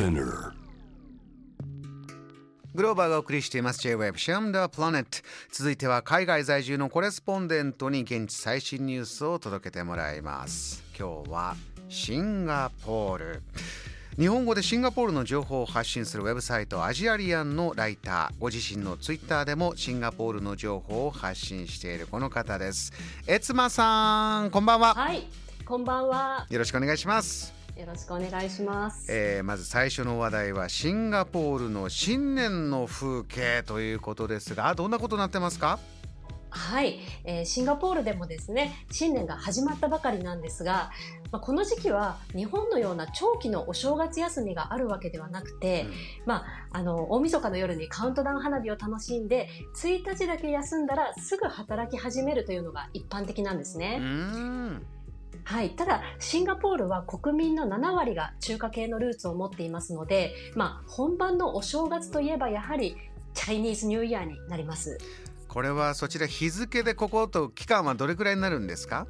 Spinner. グローバーがお送りしています。J-Web シャムダープラネット続いては海外在住のコレスポンデントに現地最新ニュースを届けてもらいます。今日はシンガポール。日本語でシンガポールの情報を発信するウェブサイトアジアリアンのライターご自身のツイッターでもシンガポールの情報を発信しているこの方です。エツマさんこんばんは。はい、こんばんは。よろしくお願いしますよろしくお願いします。えーまず最初の話題はシンガポールの新年の風景ということですがどんなことになってますか？はい、えーシンガポールでもですね、新年が始まったばかりなんですが、まあ、この時期は日本のような長期のお正月休みがあるわけではなくて、まあ、あの、大晦日の夜にカウントダウン花火を楽しんで、1日だけ休んだらすぐ働き始めるというのが一般的なんですうね。ーんはい。ただ、シンガポールは国民の7割が中華系のルーツを持っていますので、まあ、本番のお正月といえばやはり、チャイニーズニューイヤーになります。これはそちら日付でここと期間はどれくらいになるんですか？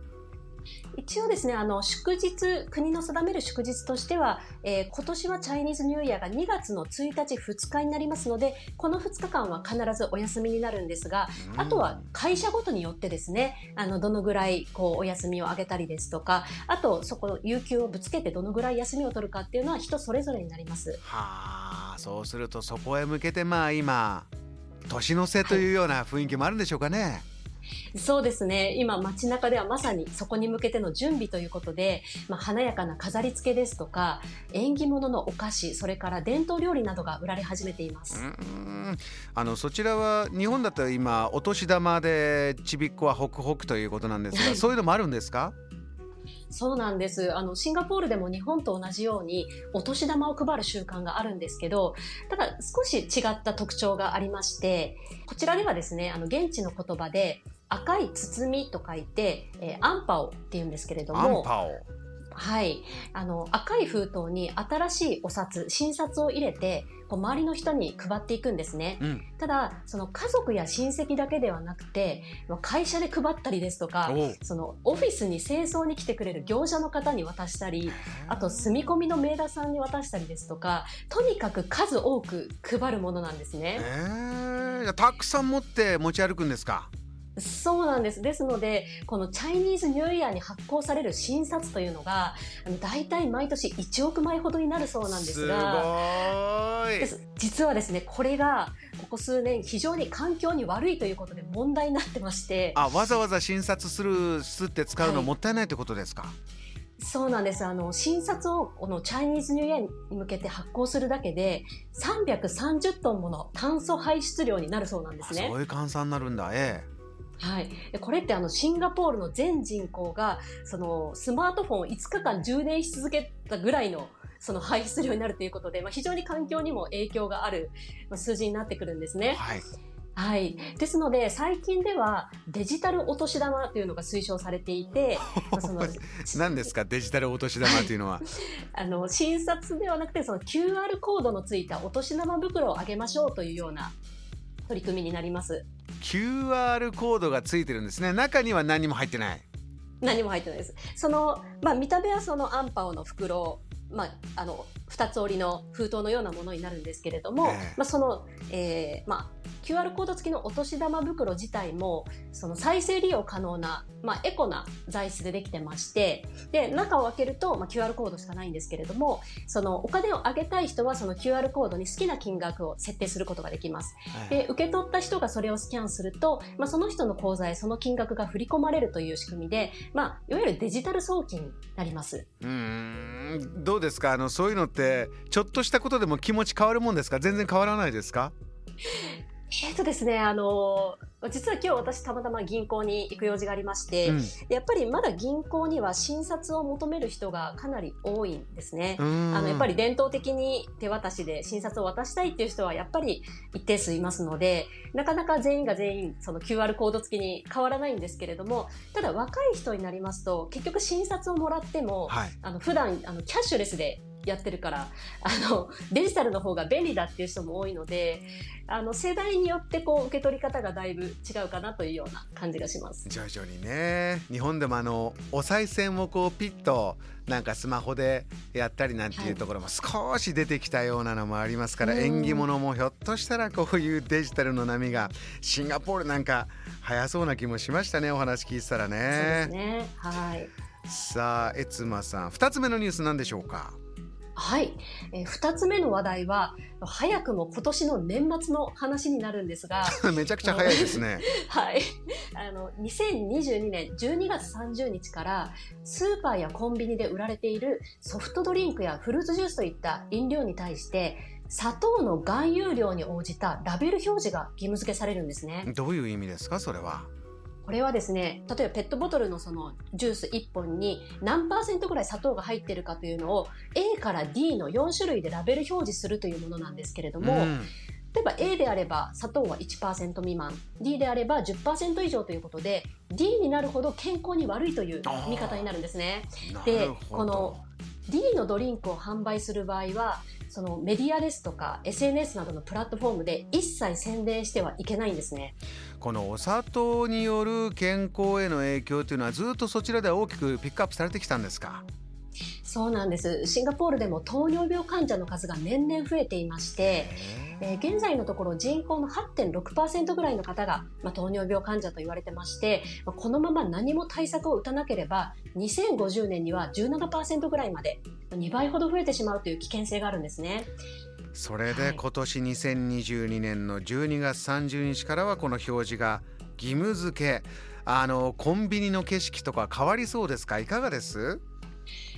一応ですね、あの、祝日、国の定める祝日としては、えー今年はチャイニーズニューイヤーが2月の1日、2日になりますので、この2日間は必ずお休みになるんですが、あとは会社ごとによってですね、あの、どのぐらい、こう、お休みをあげたりですとか、あと、そこの有給をぶつけてどのぐらい休みを取るかっていうのは人それぞれになります。はあそうするとそこへ向けてまあ今年の瀬というような雰囲気もあるんでしょうかね、そうですね。今街中ではまさにそこに向けての準備ということで、まあ、華やかな飾り付けですとか、縁起物のお菓子、それから伝統料理などが売られ始めています。あのそちらは日本だったら今お年玉でちびっこはホクホクということなんですがそういうのもあるんですか？そうなんです。あの、シンガポールでも日本と同じようにお年玉を配る習慣があるんですけど、ただ少し違った特徴がありまして、こちらではですね、あの、現地の言葉で赤い包みと書いて、えーアンパオって言うんですけれども、はい。あの、赤い封筒に新しいお札、新札を入れて、こう周りの人に配っていくんですね。うんただ、その家族や親戚だけではなくて、会社で配ったりですとか、そのオフィスに清掃に来てくれる業者の方に渡したり、あと住み込みのメイドさんに渡したりですとか、とにかく数多く配るものなんですえね。ー、じゃあたくさん持って持ち歩くんですか？そうなんです。ですので、このチャイニーズニューイヤーに発行される新札というのが、あの大体毎年1億枚ほどになるそうなんですが、す実はですね、これがここ数年非常に環境に悪いということで問題になってまして、あわざわざ診察するすって使うのはいもったいないってことですか、そうなんです。あの、新札をこのチャイニーズニューイヤーに向けて発行するだけで、330トンもの炭素排出量になるそうなんですね。あそういう換算になるんだえはい。でこれってあの、シンガポールの全人口が、その、スマートフォンを5日間充電し続けたぐらいの、その排出量になるということで、まあ、非常に環境にも影響があるまあ数字になってくるんですえね。はいはい。ですので、最近ではデジタルお年玉というのが推奨されていて、まあその何ですか？デジタルお年玉っていうのは あの、診察ではなくて、その QR コードのついたお年玉袋をあげましょうというような取り組みになります。QR コードがついてるんですね。中には何も入ってない。何も入ってないです。その、まあ、見た目はそのアンパオの袋、まあ、あの、二つ折りの封筒のようなものになるんですけれども、ええ。まあ、その、えーまあ、QR コード付きのお年玉袋自体も、その再生利用可能な、まあ、エコな材質でできてまして、で、中を開けると、まあ、QR コードしかないんですけれども、そのお金をあげたい人はその QR コードに好きな金額を設定することができます。で、受け取った人がそれをスキャンすると、まあ、その人の口座へその金額が振り込まれるという仕組みで、まあ、いわゆるデジタル送金になります。うーんどうですか？あのそういうのってちょっとしたことでも気持ち変わるもんですか？全然変わらないですか？えっとですね、あの実は今日私たまたま銀行に行く用事がありまして、うん。でやっぱりまだ銀行には診察を求める人がかなり多いんですね。あの、やっぱり伝統的に手渡しで診察を渡したいっていう人はやっぱり一定数いますので、なかなか全員が全員その QR コード付きに変わらないんですけれども、ただ若い人になりますと、結局診察をもらっても、はい。あの、普段、あの、キャッシュレスでやってるからあのデジタルの方が便利だっていう人も多いのであの世代によってこう受け取り方がだいぶ違うかなというような感じがします。徐々にね。日本でもあのお賽銭をこうピッとなんかスマホでやったりなんていうところも少し出てきたようなのもありますから、はい、縁起物もひょっとしたらこういうデジタルの波がシンガポールなんか早そうな気もしましたねお話聞いてたらね。そうですね。はい。さあ、えつまさん、2つ目のニュースなんでしょうか？はい、えー、2つ目の話題は早くも今年の年末の話になるんですが めちゃくちゃ早いですね。はい。あの2022年12月30日からスーパーやコンビニで売られているソフトドリンクやフルーツジュースといった飲料に対して砂糖の含有量に応じたラベル表示が義務付けされるんですね。どういう意味ですかそれは？これはですね、例えばペットボトルのそのジュース1本に何パーセントぐらい砂糖が入ってるかというのを A から D の4種類でラベル表示するというものなんですけれども、うん、例えば A であれば砂糖は1%未満 D であれば10%以上ということで D になるほど健康に悪いという見方になるんですね。でこの D のドリンクを販売する場合はそのメディアですとか SNS などのプラットフォームで一切宣伝してはいけないんですね。このお砂糖による健康への影響というのはずっとそちらでは大きくピックアップされてきたんですか？そうなんです。シンガポールでも糖尿病患者の数が年々増えていまして、えー、現在のところ人口の8.6%ぐらいの方が、まあ、糖尿病患者と言われてまして、まあ、このまま何も対策を打たなければ2050年には17%ぐらいまで2倍ほど増えてしまうという危険性があるんですね。それで今年2022年の12月30日からはこの表示が義務付け。あのコンビニの景色とか変わりそうですか？いかがです？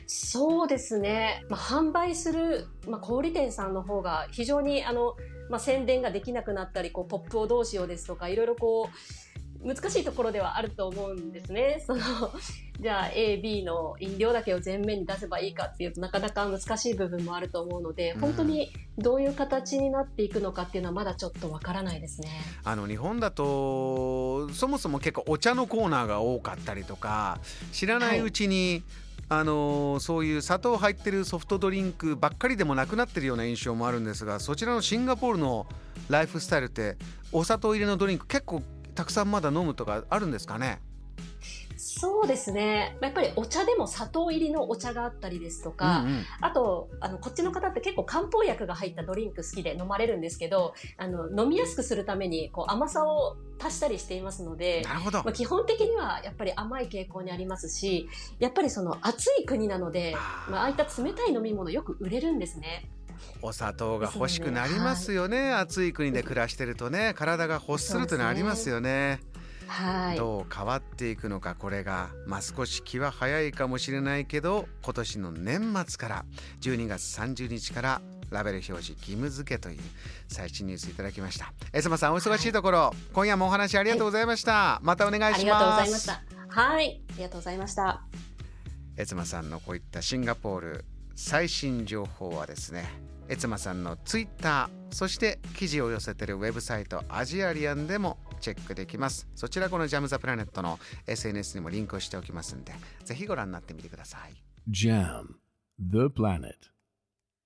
そうですね、まあ、販売する、まあ、小売店さんの方が非常にあの、まあ、宣伝ができなくなったりこうポップをどうしようですとかいろいろこう難しいところではあると思うんですね。そのじゃあ A、B の飲料だけを前面に出せばいいかっていうとなかなか難しい部分もあると思うので、本当にどういう形になっていくのかっていうのはまだちょっとわからないですね。あの日本だとそもそも結構お茶のコーナーが多かったりとか知らないうちに、はい、あのそういう砂糖入ってるソフトドリンクばっかりでもなくなってるような印象もあるんですがそちらのシンガポールのライフスタイルってお砂糖入れのドリンク結構たくさんまだ飲むとかあるんですかね？そうですね。やっぱりお茶でも砂糖入りのお茶があったりですとか、うんうん、あと、あの、こっちの方って結構漢方薬が入ったドリンク好きで飲まれるんですけど、あの、飲みやすくするために、こう、甘さを足したりしていますので、なるほど。まあ、基本的にはやっぱり甘い傾向にありますし、やっぱりその暑い国なので、あまあ、ああいった冷たい飲み物よく売れるんですね。お砂糖が欲しくなりますよね、ねはい、暑い国で暮らしてるとね。体が欲するというのはありますよね。はい、どう変わっていくのかこれが、まあ、少し気は早いかもしれないけど今年の年末から12月30日からラベル表示義務付けという最新ニュースいただきました。エスマさんお忙しいところ、はい、今夜もお話ありがとうございました、はい、またお願いします。ありがとうございました。はい。ありがとうございました。エスマさんのこういったシンガポール最新情報はですねえつまさんのツイッターそして記事を寄せてるウェブサイトアジアリアンでもチェックできます。そちらこのジャム・ザ・プラネットの SNS にもリンクをしておきますんでぜひご覧になってみてください。JAM The Planet.